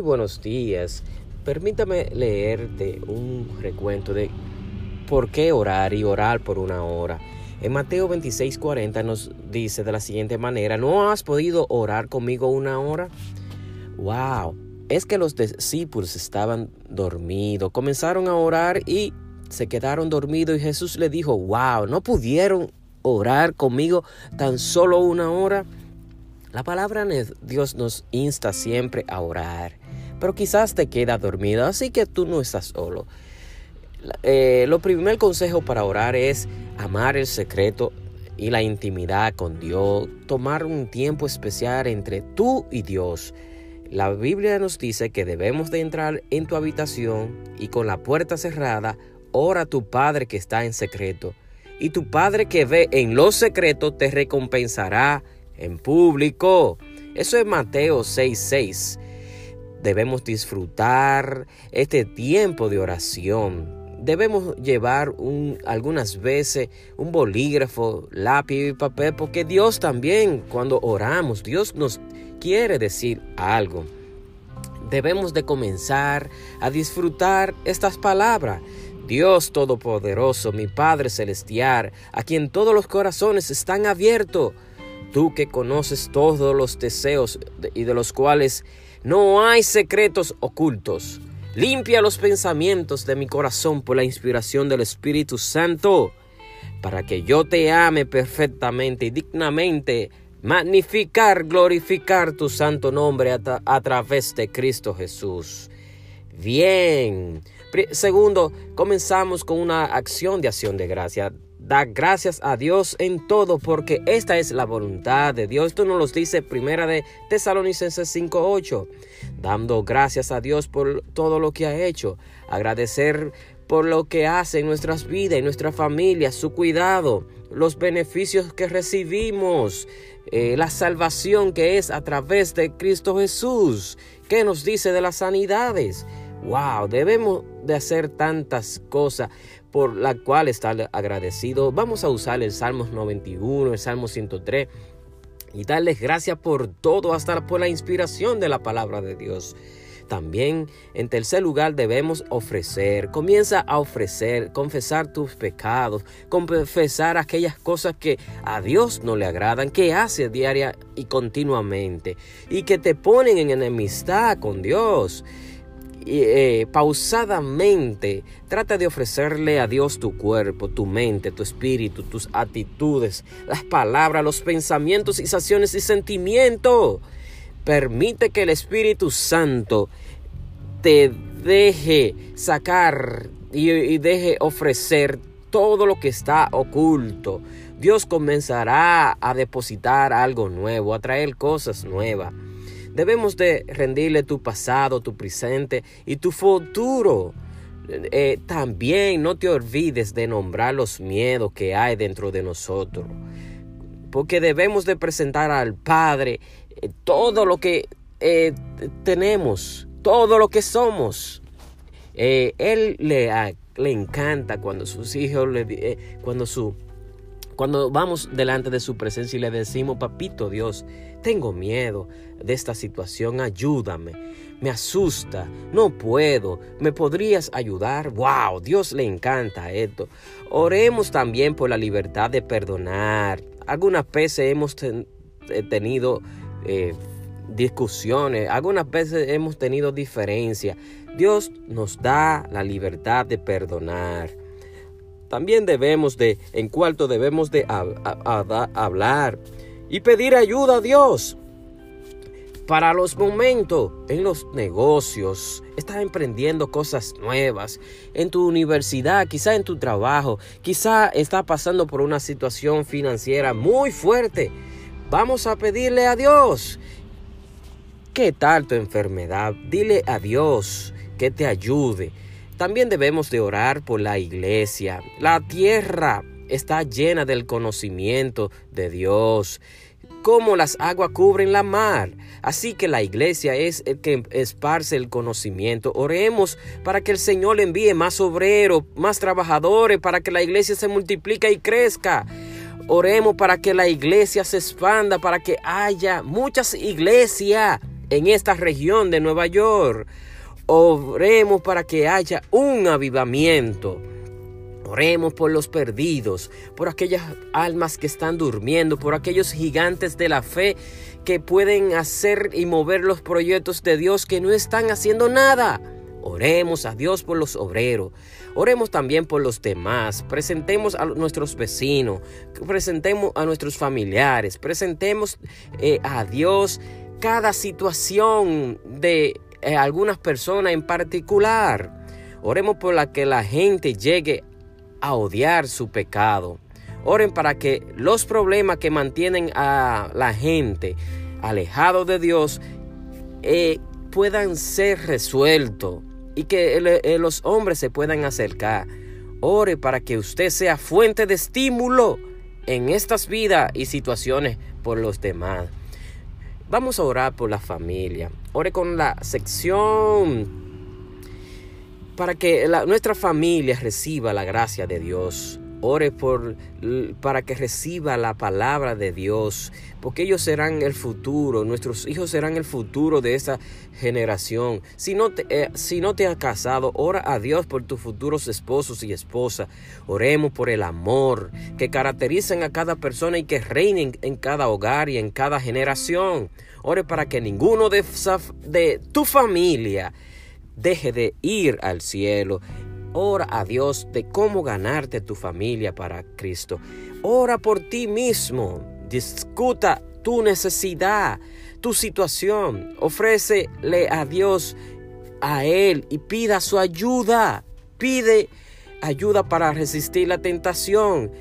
Buenos días. Permítame leerte un recuento de por qué orar y orar por una hora. En Mateo 26:40 nos dice de la siguiente manera, ¿no has podido orar conmigo una hora? ¡Wow! Es que los discípulos estaban dormidos, comenzaron a orar y se quedaron dormidos y Jesús le dijo, wow, ¿no pudieron orar conmigo tan solo una hora? La palabra de Dios nos insta siempre a orar, pero quizás te queda dormido, así que tú no estás solo. Eh, lo primer consejo para orar es amar el secreto y la intimidad con Dios, tomar un tiempo especial entre tú y Dios. La Biblia nos dice que debemos de entrar en tu habitación y con la puerta cerrada, ora a tu Padre que está en secreto. Y tu Padre que ve en lo secreto te recompensará en público. Eso es Mateo 6:6. Debemos disfrutar este tiempo de oración. Debemos llevar un, algunas veces un bolígrafo, lápiz y papel, porque Dios también, cuando oramos, Dios nos quiere decir algo. Debemos de comenzar a disfrutar estas palabras. Dios Todopoderoso, mi Padre Celestial, a quien todos los corazones están abiertos tú que conoces todos los deseos y de los cuales no hay secretos ocultos. Limpia los pensamientos de mi corazón por la inspiración del Espíritu Santo, para que yo te ame perfectamente y dignamente, magnificar, glorificar tu santo nombre a, través de Cristo Jesús. Bien. Segundo, comenzamos con una acción de acción de gracia. Da gracias a Dios en todo porque esta es la voluntad de Dios. Esto nos lo dice primera de Tesalonicenses 5.8. Dando gracias a Dios por todo lo que ha hecho. Agradecer por lo que hace en nuestras vidas, en nuestra familia, su cuidado, los beneficios que recibimos, eh, la salvación que es a través de Cristo Jesús. ¿Qué nos dice de las sanidades? Wow, debemos de hacer tantas cosas por la cual estar agradecido. Vamos a usar el Salmo 91, el Salmo 103 y darles gracias por todo, hasta por la inspiración de la palabra de Dios. También, en tercer lugar, debemos ofrecer. Comienza a ofrecer, confesar tus pecados, confesar aquellas cosas que a Dios no le agradan, que hace diaria y continuamente y que te ponen en enemistad con Dios. Eh, pausadamente trata de ofrecerle a Dios tu cuerpo, tu mente, tu espíritu, tus actitudes, las palabras, los pensamientos, y acciones y sentimientos. Permite que el Espíritu Santo te deje sacar y deje ofrecer todo lo que está oculto. Dios comenzará a depositar algo nuevo, a traer cosas nuevas. Debemos de rendirle tu pasado, tu presente y tu futuro. Eh, también no te olvides de nombrar los miedos que hay dentro de nosotros. Porque debemos de presentar al Padre eh, todo lo que eh, tenemos, todo lo que somos. él le, le, encanta cuando sus hijos, le, cuando su cuando vamos delante de su presencia y le decimos, papito Dios, tengo miedo de esta situación, ayúdame, me asusta, no puedo, ¿me podrías ayudar? ¡Wow! Dios le encanta esto. Oremos también por la libertad de perdonar. Algunas veces hemos eh, tenido eh, discusiones, algunas veces hemos tenido diferencias. Dios nos da la libertad de perdonar. También debemos de, en cuarto, debemos de hablar y pedir ayuda a Dios. Para los momentos en los negocios, estás emprendiendo cosas nuevas, en tu universidad, quizá en tu trabajo, quizá estás pasando por una situación financiera muy fuerte. Vamos a pedirle a Dios. ¿Qué tal tu enfermedad? Dile a Dios que te ayude. También debemos de orar por la iglesia. La tierra está llena del conocimiento de Dios como las aguas cubren la mar. Así que la iglesia es el que esparce el conocimiento. Oremos para que el Señor envíe más obreros, más trabajadores, para que la iglesia se multiplique y crezca. Oremos para que la iglesia se expanda, para que haya muchas iglesias en esta región de Nueva York. Oremos para que haya un avivamiento. Oremos por los perdidos, por aquellas almas que están durmiendo, por aquellos gigantes de la fe que pueden hacer y mover los proyectos de Dios que no están haciendo nada. Oremos a Dios por los obreros. Oremos también por los demás. Presentemos a nuestros vecinos. Presentemos a nuestros familiares. Presentemos eh, a Dios cada situación de eh, algunas personas en particular. Oremos por la que la gente llegue a odiar su pecado. Oren para que los problemas que mantienen a la gente alejado de Dios eh, puedan ser resueltos y que eh, los hombres se puedan acercar. Ore para que usted sea fuente de estímulo en estas vidas y situaciones por los demás. Vamos a orar por la familia. Ore con la sección para que nuestra familia reciba la gracia de Dios. Ore por, para que reciba la palabra de Dios, porque ellos serán el futuro, nuestros hijos serán el futuro de esa generación. Si no te, eh, si no te has casado, ora a Dios por tus futuros esposos y esposas. Oremos por el amor que caracterizan a cada persona y que reinen en cada hogar y en cada generación. Ore para que ninguno de, de tu familia deje de ir al cielo. Ora a Dios de cómo ganarte tu familia para Cristo. Ora por ti mismo. Discuta tu necesidad, tu situación. Ofrécele a Dios a Él y pida su ayuda. Pide ayuda para resistir la tentación.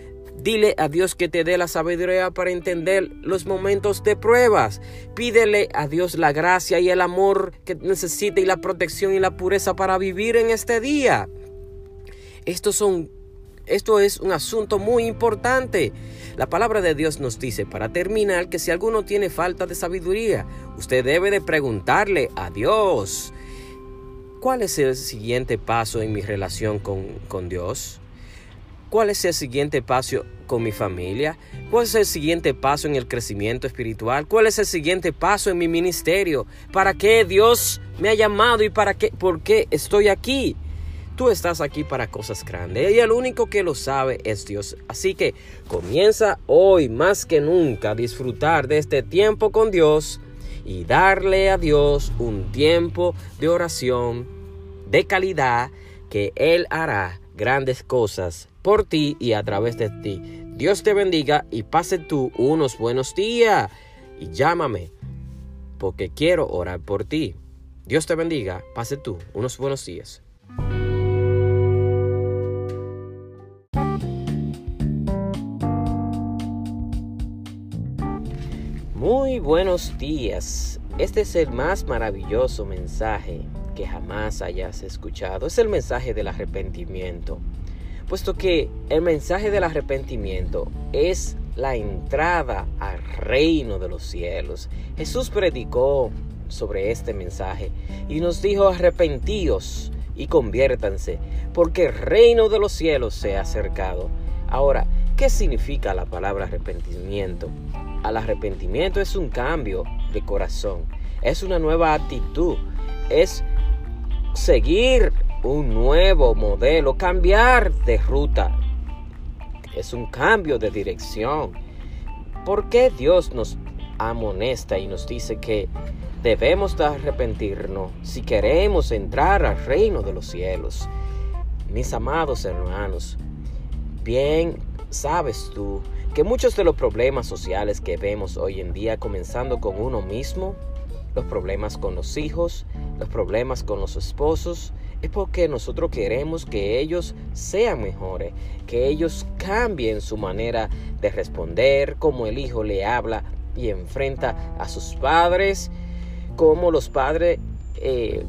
Dile a Dios que te dé la sabiduría para entender los momentos de pruebas. Pídele a Dios la gracia y el amor que necesita y la protección y la pureza para vivir en este día. Esto, es un asunto muy importante. La palabra de Dios nos dice, para terminar, que si alguno tiene falta de sabiduría, usted debe de preguntarle a Dios. ¿Cuál es el siguiente paso en mi relación con, con Dios? ¿Cuál es el siguiente paso con mi familia? ¿Cuál es el siguiente paso en el crecimiento espiritual? ¿Cuál es el siguiente paso en mi ministerio? ¿Para qué Dios me ha llamado y para qué, por qué estoy aquí? Tú estás aquí para cosas grandes y el único que lo sabe es Dios. Así que comienza hoy más que nunca a disfrutar de este tiempo con Dios y darle a Dios un tiempo de oración de calidad que Él hará grandes cosas por ti y a través de ti. Dios te bendiga y pase tú unos buenos días y llámame porque quiero orar por ti. Dios te bendiga, pase tú unos buenos días. Muy buenos días. Este es el más maravilloso mensaje que jamás hayas escuchado. Es el mensaje del arrepentimiento puesto que el mensaje del arrepentimiento es la entrada al reino de los cielos. Jesús predicó sobre este mensaje y nos dijo arrepentíos y conviértanse, porque el reino de los cielos se ha acercado. Ahora, ¿qué significa la palabra arrepentimiento? Al arrepentimiento es un cambio de corazón, es una nueva actitud, es seguir un nuevo modelo, cambiar de ruta. Es un cambio de dirección. ¿Por qué Dios nos amonesta y nos dice que debemos de arrepentirnos si queremos entrar al reino de los cielos? Mis amados hermanos, bien sabes tú que muchos de los problemas sociales que vemos hoy en día, comenzando con uno mismo, los problemas con los hijos, los problemas con los esposos, es porque nosotros queremos que ellos sean mejores, que ellos cambien su manera de responder, como el hijo le habla y enfrenta a sus padres, como los padres eh,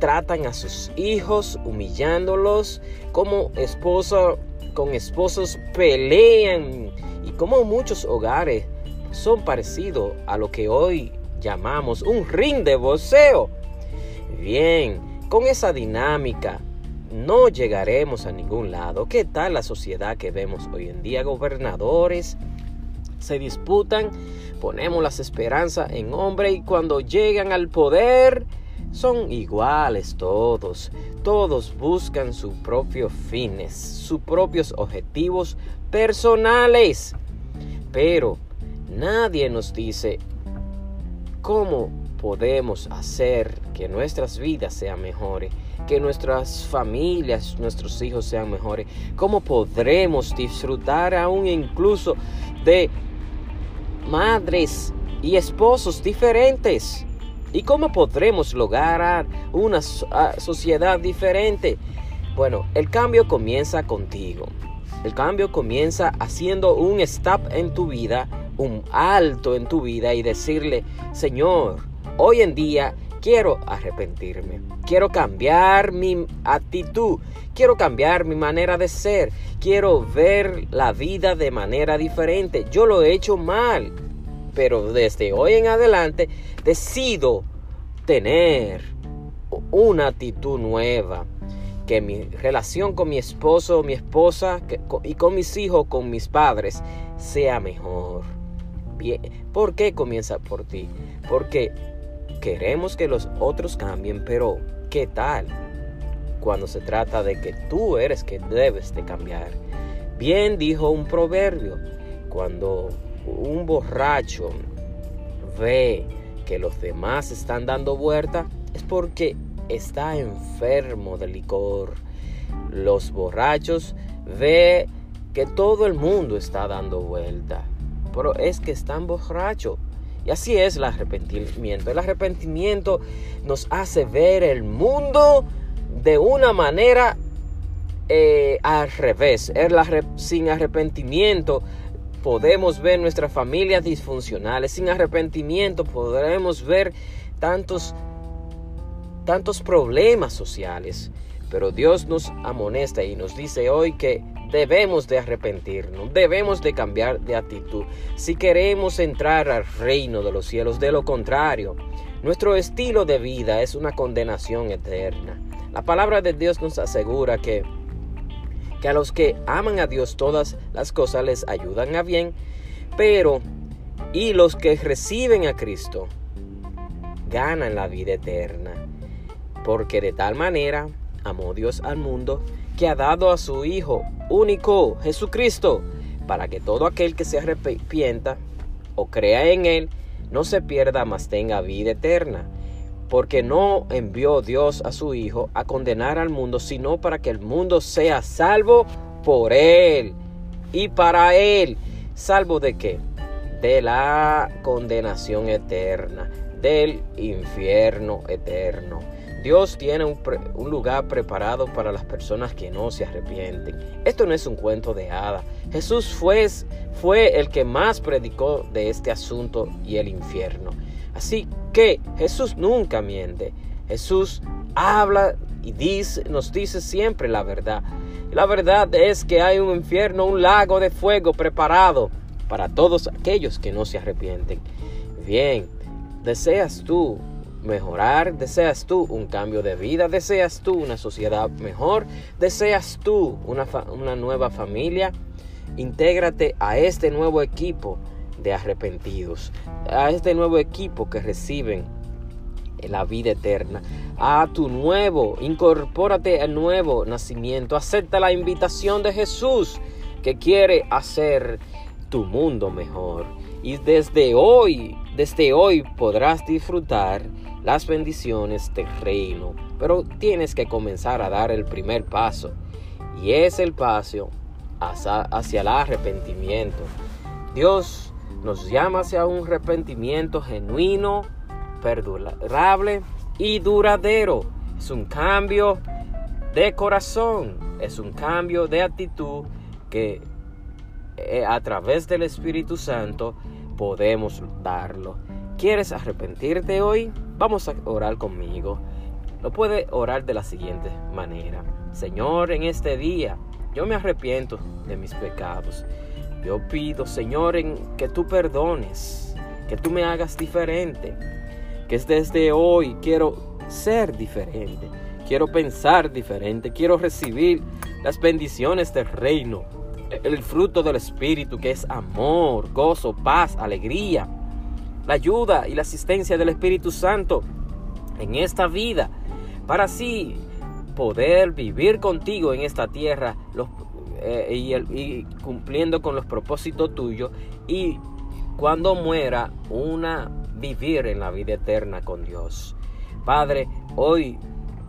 tratan a sus hijos humillándolos, como esposo con esposos pelean y como muchos hogares son parecidos a lo que hoy llamamos un ring de boxeo. Bien, con esa dinámica no llegaremos a ningún lado. ¿Qué tal la sociedad que vemos hoy en día? Gobernadores se disputan, ponemos las esperanzas en hombre y cuando llegan al poder son iguales todos. Todos buscan sus propios fines, sus propios objetivos personales. Pero nadie nos dice cómo podemos hacer que nuestras vidas sean mejores, que nuestras familias, nuestros hijos sean mejores, cómo podremos disfrutar aún incluso de madres y esposos diferentes. ¿Y cómo podremos lograr una sociedad diferente? Bueno, el cambio comienza contigo. El cambio comienza haciendo un stop en tu vida, un alto en tu vida y decirle, Señor, hoy en día quiero arrepentirme, quiero cambiar mi actitud, quiero cambiar mi manera de ser, quiero ver la vida de manera diferente. Yo lo he hecho mal, pero desde hoy en adelante decido tener una actitud nueva. Que mi relación con mi esposo, mi esposa y con mis hijos, con mis padres, sea mejor. ¿por qué comienza por ti? Porque queremos que los otros cambien, pero ¿qué tal cuando se trata de que tú eres que debes de cambiar? Bien dijo un proverbio, cuando un borracho ve que los demás están dando vuelta, es porque está enfermo de licor. Los borrachos ve que todo el mundo está dando vuelta, pero es que están borrachos. Y así es el arrepentimiento. El arrepentimiento nos hace ver el mundo de una manera eh, al revés. sin arrepentimiento podemos ver nuestras familias disfuncionales. Sin arrepentimiento podremos ver tantos, tantos problemas sociales. Pero Dios nos amonesta y nos dice hoy que debemos de arrepentirnos, debemos de cambiar de actitud si queremos entrar al reino de los cielos. De lo contrario, nuestro estilo de vida es una condenación eterna. La palabra de Dios nos asegura que que a los que aman a Dios todas las cosas les ayudan a bien, pero y los que reciben a Cristo ganan la vida eterna, porque de tal manera amó Dios al mundo que ha dado a su Hijo único, Jesucristo, para que todo aquel que se arrepienta o crea en Él no se pierda, mas tenga vida eterna porque no envió Dios a su Hijo a condenar al mundo, sino para que el mundo sea salvo por Él y para Él. ¿Salvo de qué? De la condenación eterna, del infierno eterno. Dios tiene un, lugar preparado para las personas que no se arrepienten. Esto no es un cuento de hada. Jesús fue, fue el que más predicó de este asunto y el infierno. Así que Jesús nunca miente. Jesús habla y nos dice siempre la verdad. la verdad es que hay un infierno, un lago de fuego preparado para todos aquellos que no se arrepienten. Bien, ¿deseas tú mejorar? ¿Deseas tú un cambio de vida? ¿Deseas tú una sociedad mejor? ¿Deseas tú una, una nueva familia? Intégrate a este nuevo equipo de arrepentidos, a este nuevo equipo que reciben la vida eterna, a tu nuevo, incorpórate al nuevo nacimiento, acepta la invitación de Jesús que quiere hacer tu mundo mejor. Y desde hoy, desde hoy podrás disfrutar las bendiciones del reino, pero tienes que comenzar a dar el primer paso. Y es el paso hacia, hacia el arrepentimiento. Dios nos llama hacia un arrepentimiento genuino, perdurable y duradero. Es un cambio de corazón, es un cambio de actitud que eh, a través del Espíritu Santo podemos darlo. ¿Quieres arrepentirte hoy? Vamos a orar conmigo. Lo puede orar de la siguiente manera. Señor, en este día yo me arrepiento de mis pecados. Yo pido, Señor, en que tú perdones, que tú me hagas diferente, que desde hoy quiero ser diferente, quiero pensar diferente, quiero recibir las bendiciones del reino el fruto del Espíritu que es amor, gozo, paz, alegría, la ayuda y la asistencia del Espíritu Santo en esta vida, para así poder vivir contigo en esta tierra eh, y, cumpliendo con los propósitos tuyos y cuando muera una vivir en la vida eterna con Dios. Padre, hoy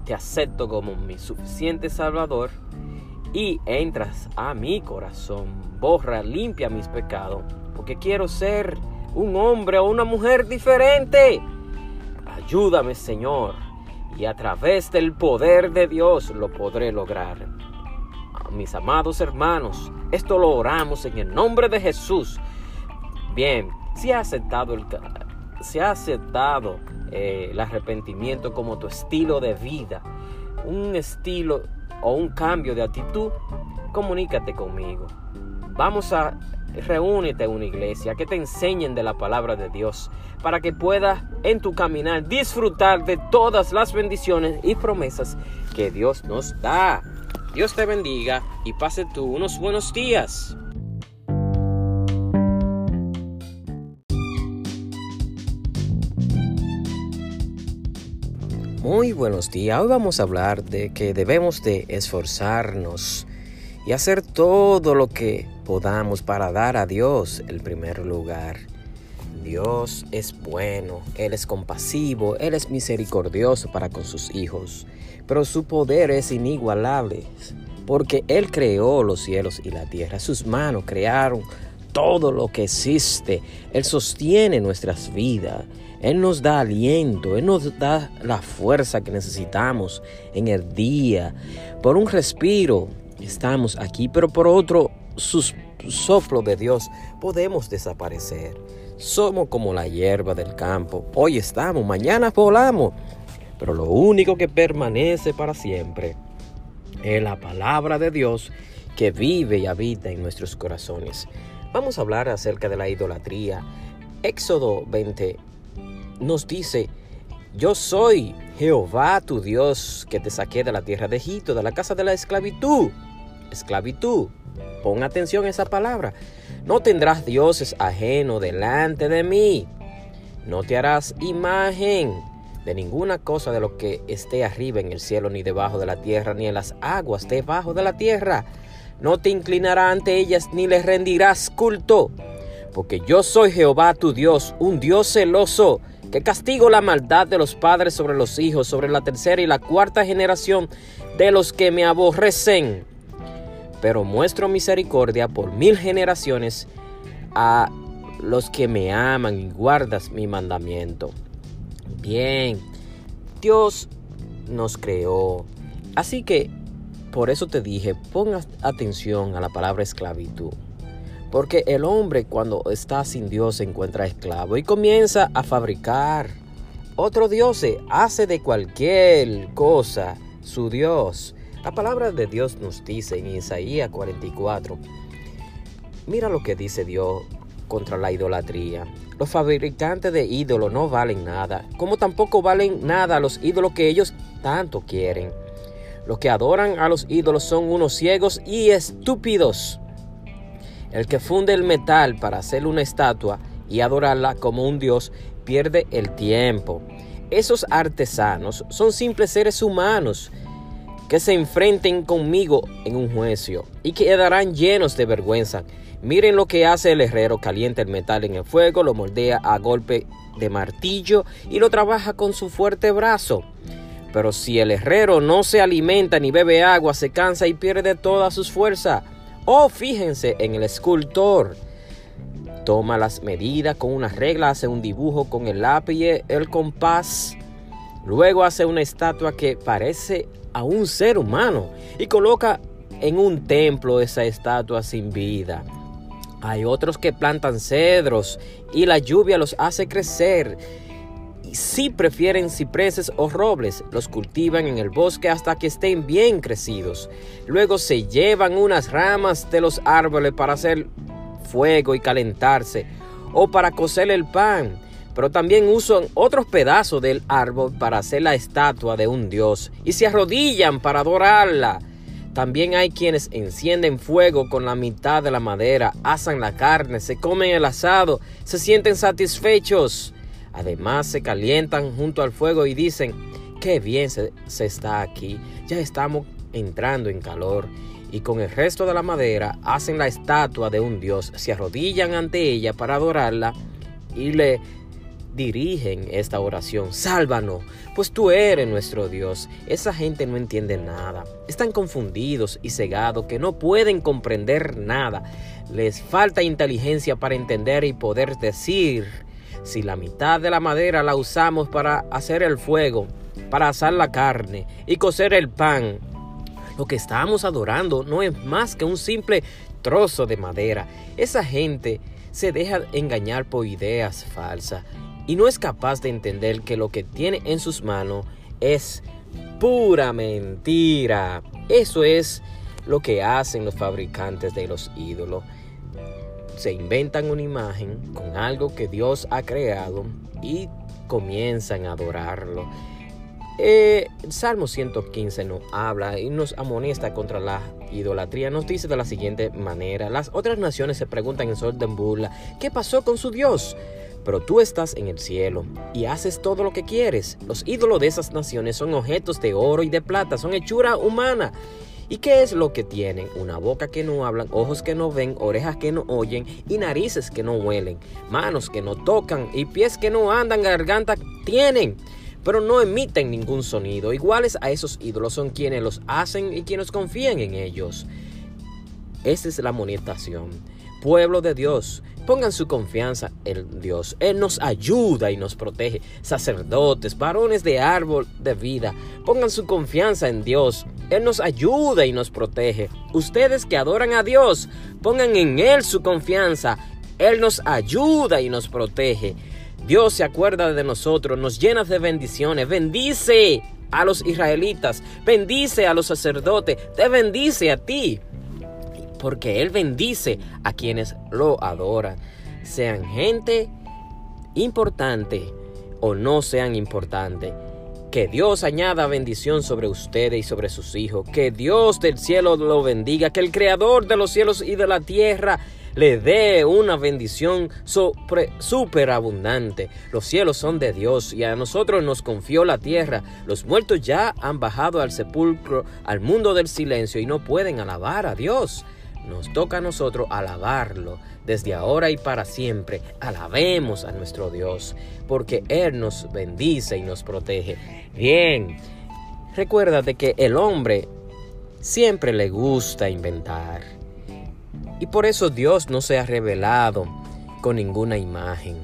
te acepto como mi suficiente Salvador y entras a mi corazón. Borra, limpia mis pecados, porque quiero ser un hombre o una mujer diferente. Ayúdame, Señor, y a través del poder de Dios lo podré lograr. Mis amados hermanos, esto lo oramos en el nombre de Jesús. Bien, si ha aceptado el, si aceptado eh, el arrepentimiento como tu estilo de vida, un estilo o un cambio de actitud, comunícate conmigo. Vamos a reúnete a una iglesia que te enseñen de la palabra de Dios para que puedas en tu caminar disfrutar de todas las bendiciones y promesas que Dios nos da. Dios te bendiga y pase tú unos buenos días. Muy buenos días. Hoy vamos a hablar de que debemos de esforzarnos y hacer todo lo que podamos para dar a Dios el primer lugar. Dios es bueno, Él es compasivo, Él es misericordioso para con sus hijos, pero su poder es inigualable, porque Él creó los cielos y la tierra, sus manos crearon todo lo que existe, Él sostiene nuestras vidas, él nos da aliento, Él nos da la fuerza que necesitamos en el día. Por un respiro estamos aquí, pero por otro soplo de Dios podemos desaparecer. Somos como la hierba del campo. Hoy estamos, mañana volamos. Pero lo único que permanece para siempre es la palabra de Dios que vive y habita en nuestros corazones. Vamos a hablar acerca de la idolatría. Éxodo 20, nos dice, yo soy Jehová tu Dios que te saqué de la tierra de Egipto, de la casa de la esclavitud. Esclavitud. Pon atención a esa palabra. No tendrás dioses ajeno delante de mí. No te harás imagen de ninguna cosa de lo que esté arriba en el cielo, ni debajo de la tierra, ni en las aguas debajo de la tierra. No te inclinarás ante ellas, ni les rendirás culto. Porque yo soy Jehová tu Dios, un Dios celoso que castigo la maldad de los padres sobre los hijos, sobre la tercera y la cuarta generación de los que me aborrecen. Pero muestro misericordia por mil generaciones a los que me aman y guardas mi mandamiento. Bien, Dios nos creó. Así que por eso te dije, ponga atención a la palabra esclavitud. Porque el hombre cuando está sin Dios se encuentra esclavo y comienza a fabricar otro Dios, hace de cualquier cosa su Dios. La palabra de Dios nos dice en Isaías 44, mira lo que dice Dios contra la idolatría. Los fabricantes de ídolos no valen nada, como tampoco valen nada los ídolos que ellos tanto quieren. Los que adoran a los ídolos son unos ciegos y estúpidos. El que funde el metal para hacer una estatua y adorarla como un dios pierde el tiempo. Esos artesanos son simples seres humanos que se enfrenten conmigo en un juicio y quedarán llenos de vergüenza. Miren lo que hace el herrero, calienta el metal en el fuego, lo moldea a golpe de martillo y lo trabaja con su fuerte brazo. Pero si el herrero no se alimenta ni bebe agua, se cansa y pierde toda sus fuerzas. Oh, fíjense en el escultor. Toma las medidas con una regla, hace un dibujo con el lápiz el compás. Luego hace una estatua que parece a un ser humano y coloca en un templo esa estatua sin vida. Hay otros que plantan cedros y la lluvia los hace crecer si prefieren cipreses o robles, los cultivan en el bosque hasta que estén bien crecidos. Luego se llevan unas ramas de los árboles para hacer fuego y calentarse, o para cocer el pan. Pero también usan otros pedazos del árbol para hacer la estatua de un dios y se arrodillan para adorarla. También hay quienes encienden fuego con la mitad de la madera, asan la carne, se comen el asado, se sienten satisfechos. Además se calientan junto al fuego y dicen, qué bien se, está aquí, ya estamos entrando en calor. Y con el resto de la madera hacen la estatua de un dios, se arrodillan ante ella para adorarla y le dirigen esta oración. Sálvanos, pues tú eres nuestro Dios. Esa gente no entiende nada. Están confundidos y cegados que no pueden comprender nada. Les falta inteligencia para entender y poder decir si la mitad de la madera la usamos para hacer el fuego, para asar la carne y cocer el pan, lo que estamos adorando no es más que un simple trozo de madera. Esa gente se deja engañar por ideas falsas y no es capaz de entender que lo que tiene en sus manos es pura mentira. Eso es lo que hacen los fabricantes de los ídolos. Se inventan una imagen con algo que Dios ha creado y comienzan a adorarlo. Eh, Salmo 115 nos habla y nos amonesta contra la idolatría. Nos dice de la siguiente manera: Las otras naciones se preguntan en sol de burla: ¿Qué pasó con su Dios? Pero tú estás en el cielo y haces todo lo que quieres. Los ídolos de esas naciones son objetos de oro y de plata, son hechura humana. ¿Y qué es lo que tienen? Una boca que no hablan, ojos que no ven, orejas que no oyen y narices que no huelen, manos que no tocan y pies que no andan, garganta tienen, pero no emiten ningún sonido. Iguales a esos ídolos son quienes los hacen y quienes confían en ellos. Esa es la monetación. Pueblo de Dios, Pongan su confianza en Dios. Él nos ayuda y nos protege. Sacerdotes, varones de árbol de vida, pongan su confianza en Dios. Él nos ayuda y nos protege. Ustedes que adoran a Dios, pongan en Él su confianza. Él nos ayuda y nos protege. Dios se acuerda de nosotros, nos llena de bendiciones. Bendice a los israelitas, bendice a los sacerdotes, te bendice a ti porque Él bendice a quienes lo adoran, sean gente importante o no sean importantes. Que Dios añada bendición sobre ustedes y sobre sus hijos. Que Dios del cielo lo bendiga. Que el Creador de los cielos y de la tierra le dé una bendición súper abundante. Los cielos son de Dios y a nosotros nos confió la tierra. Los muertos ya han bajado al sepulcro, al mundo del silencio y no pueden alabar a Dios. Nos toca a nosotros alabarlo desde ahora y para siempre. Alabemos a nuestro Dios, porque Él nos bendice y nos protege. Bien, recuérdate que el hombre siempre le gusta inventar. Y por eso Dios no se ha revelado con ninguna imagen,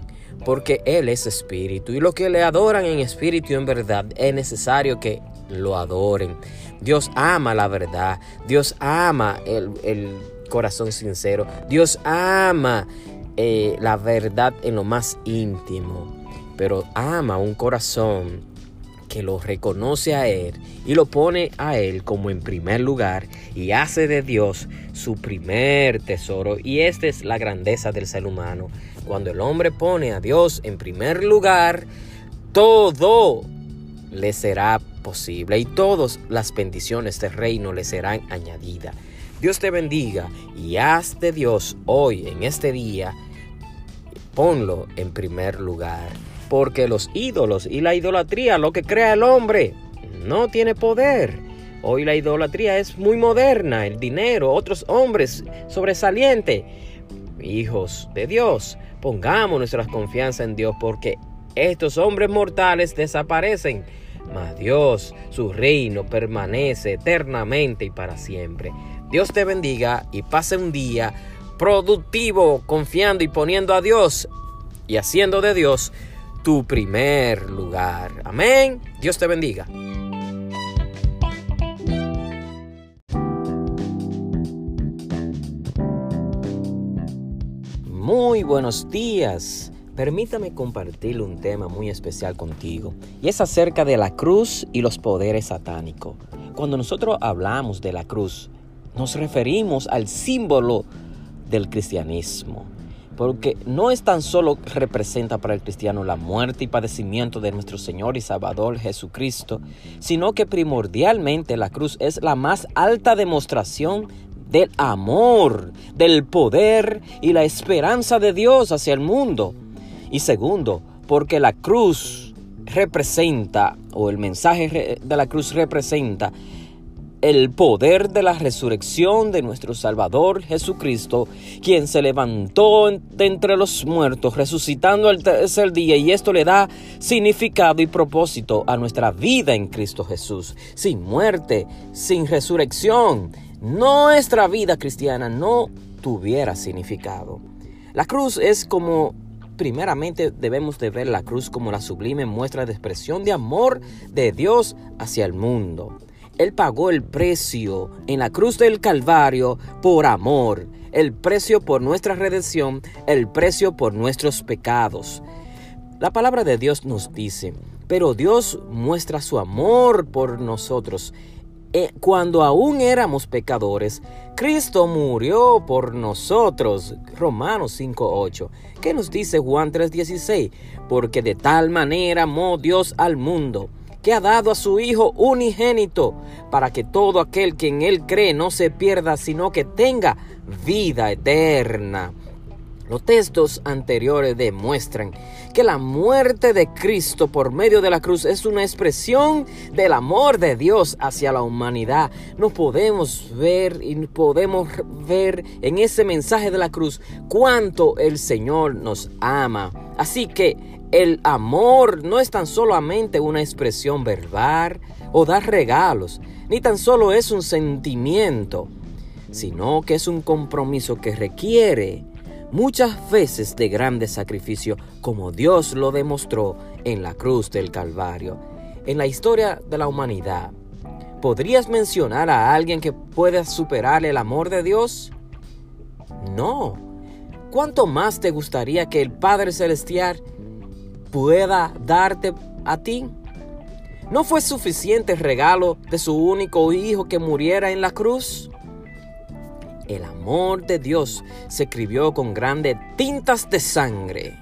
porque Él es espíritu. Y los que le adoran en espíritu y en verdad es necesario que lo adoren. Dios ama la verdad. Dios ama el, corazón sincero. Dios ama eh, la verdad en lo más íntimo. Pero ama un corazón que lo reconoce a Él y lo pone a Él como en primer lugar y hace de Dios su primer tesoro. Y esta es la grandeza del ser humano. Cuando el hombre pone a Dios en primer lugar, todo le será y todas las bendiciones del reino le serán añadidas. Dios te bendiga y haz de Dios hoy, en este día, ponlo en primer lugar. Porque los ídolos y la idolatría, lo que crea el hombre, no tiene poder. Hoy la idolatría es muy moderna, el dinero, otros hombres sobresalientes. Hijos de Dios, pongamos nuestra confianza en Dios porque estos hombres mortales desaparecen mas Dios, su reino permanece eternamente y para siempre. Dios te bendiga y pase un día productivo, confiando y poniendo a Dios y haciendo de Dios tu primer lugar. Amén. Dios te bendiga. Muy buenos días. Permítame compartir un tema muy especial contigo y es acerca de la cruz y los poderes satánicos. Cuando nosotros hablamos de la cruz, nos referimos al símbolo del cristianismo. porque no es tan solo representa para el cristiano la muerte y padecimiento de nuestro Señor y Salvador Jesucristo, sino que primordialmente la cruz es la más alta demostración del amor, del poder y la esperanza de Dios hacia el mundo. Y segundo, porque la cruz representa, o el mensaje de la cruz representa, el poder de la resurrección de nuestro Salvador Jesucristo, quien se levantó de entre los muertos, resucitando el tercer día, y esto le da significado y propósito a nuestra vida en Cristo Jesús. Sin muerte, sin resurrección, nuestra vida cristiana no tuviera significado. La cruz es como primeramente debemos de ver la cruz como la sublime muestra de expresión de amor de Dios hacia el mundo. Él pagó el precio en la cruz del Calvario por amor, el precio por nuestra redención, el precio por nuestros pecados. La palabra de Dios nos dice, pero Dios muestra su amor por nosotros. Eh, cuando aún éramos pecadores, Cristo murió por nosotros. Romanos 5.8. ¿Qué nos dice Juan 3.16? Porque de tal manera amó Dios al mundo que ha dado a su Hijo unigénito, para que todo aquel que en Él cree no se pierda, sino que tenga vida eterna. Los textos anteriores demuestran que la muerte de Cristo por medio de la cruz es una expresión del amor de Dios hacia la humanidad. No podemos ver y podemos ver en ese mensaje de la cruz cuánto el Señor nos ama. Así que el amor no es tan solamente una expresión verbal o dar regalos, ni tan solo es un sentimiento, sino que es un compromiso que requiere muchas veces de grande sacrificio, como Dios lo demostró en la cruz del Calvario. En la historia de la humanidad, ¿podrías mencionar a alguien que pueda superar el amor de Dios? No. ¿Cuánto más te gustaría que el Padre Celestial pueda darte a ti? ¿No fue suficiente el regalo de su único hijo que muriera en la cruz? El amor de Dios se escribió con grandes tintas de sangre,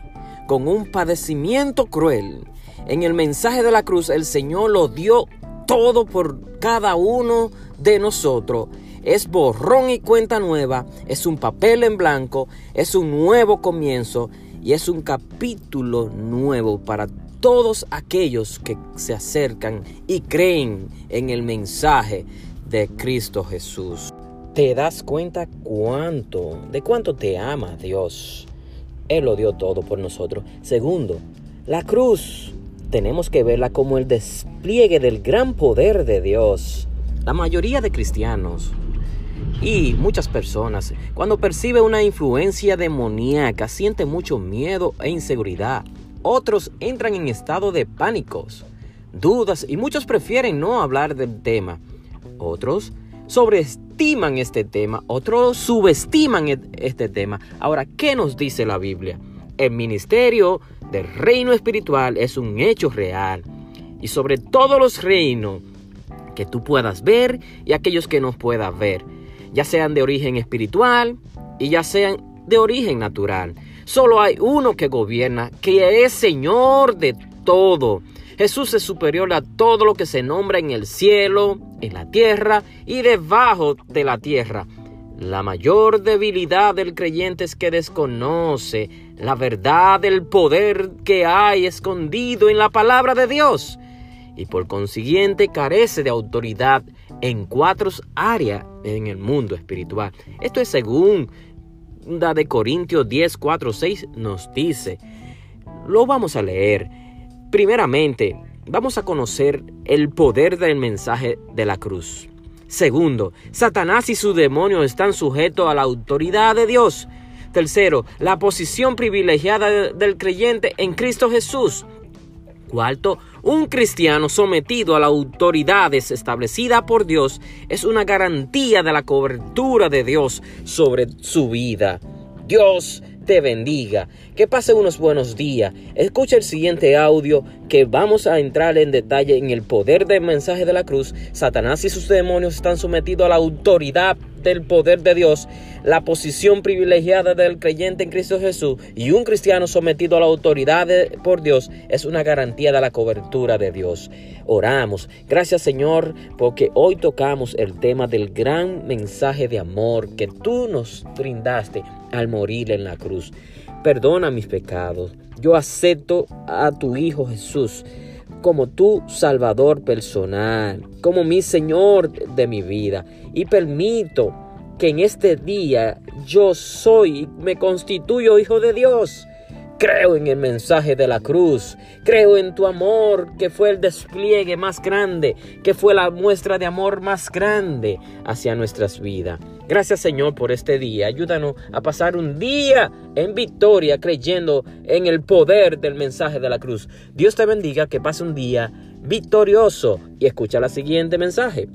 con un padecimiento cruel. En el mensaje de la cruz el Señor lo dio todo por cada uno de nosotros. Es borrón y cuenta nueva, es un papel en blanco, es un nuevo comienzo y es un capítulo nuevo para todos aquellos que se acercan y creen en el mensaje de Cristo Jesús. ¿Te das cuenta cuánto, de cuánto te ama Dios? Él lo dio todo por nosotros. Segundo, la cruz tenemos que verla como el despliegue del gran poder de Dios. La mayoría de cristianos y muchas personas, cuando percibe una influencia demoníaca, siente mucho miedo e inseguridad. Otros entran en estado de pánicos, dudas y muchos prefieren no hablar del tema. Otros sobreestiman este tema, otros subestiman e-, este tema. Ahora, ¿qué nos dice la Biblia? El ministerio del reino espiritual es un hecho real. Y sobre todos los reinos que tú puedas ver y aquellos que no puedas ver ya sean de origen espiritual y ya sean de origen natural. Solo hay uno que gobierna, que es Señor de todo. Jesús es superior a todo lo que se nombra en el cielo, en la tierra y debajo de la tierra. La mayor debilidad del creyente es que desconoce la verdad del poder que hay escondido en la palabra de Dios y por consiguiente carece de autoridad en cuatro áreas en el mundo espiritual. Esto es según la de Corintios 10, 4, 6 nos dice. Lo vamos a leer. Primeramente, vamos a conocer el poder del mensaje de la cruz. Segundo, Satanás y su demonio están sujetos a la autoridad de Dios. Tercero, la posición privilegiada del creyente en Cristo Jesús. Cuarto, un cristiano sometido a las autoridades establecidas por Dios es una garantía de la cobertura de Dios sobre su vida. Dios te bendiga. Que pase unos buenos días. Escucha el siguiente audio que vamos a entrar en detalle en el poder del mensaje de la cruz. Satanás y sus demonios están sometidos a la autoridad ante el poder de Dios, la posición privilegiada del creyente en Cristo Jesús y un cristiano sometido a la autoridad por Dios es una garantía de la cobertura de Dios. Oramos. Gracias Señor porque hoy tocamos el tema del gran mensaje de amor que tú nos brindaste al morir en la cruz. Perdona mis pecados. Yo acepto a tu Hijo Jesús como tu Salvador personal, como mi Señor de mi vida. Y permito que en este día yo soy, me constituyo Hijo de Dios. Creo en el mensaje de la cruz. Creo en tu amor, que fue el despliegue más grande, que fue la muestra de amor más grande hacia nuestras vidas. Gracias Señor por este día. Ayúdanos a pasar un día en victoria creyendo en el poder del mensaje de la cruz. Dios te bendiga, que pase un día victorioso y escucha la siguiente mensaje.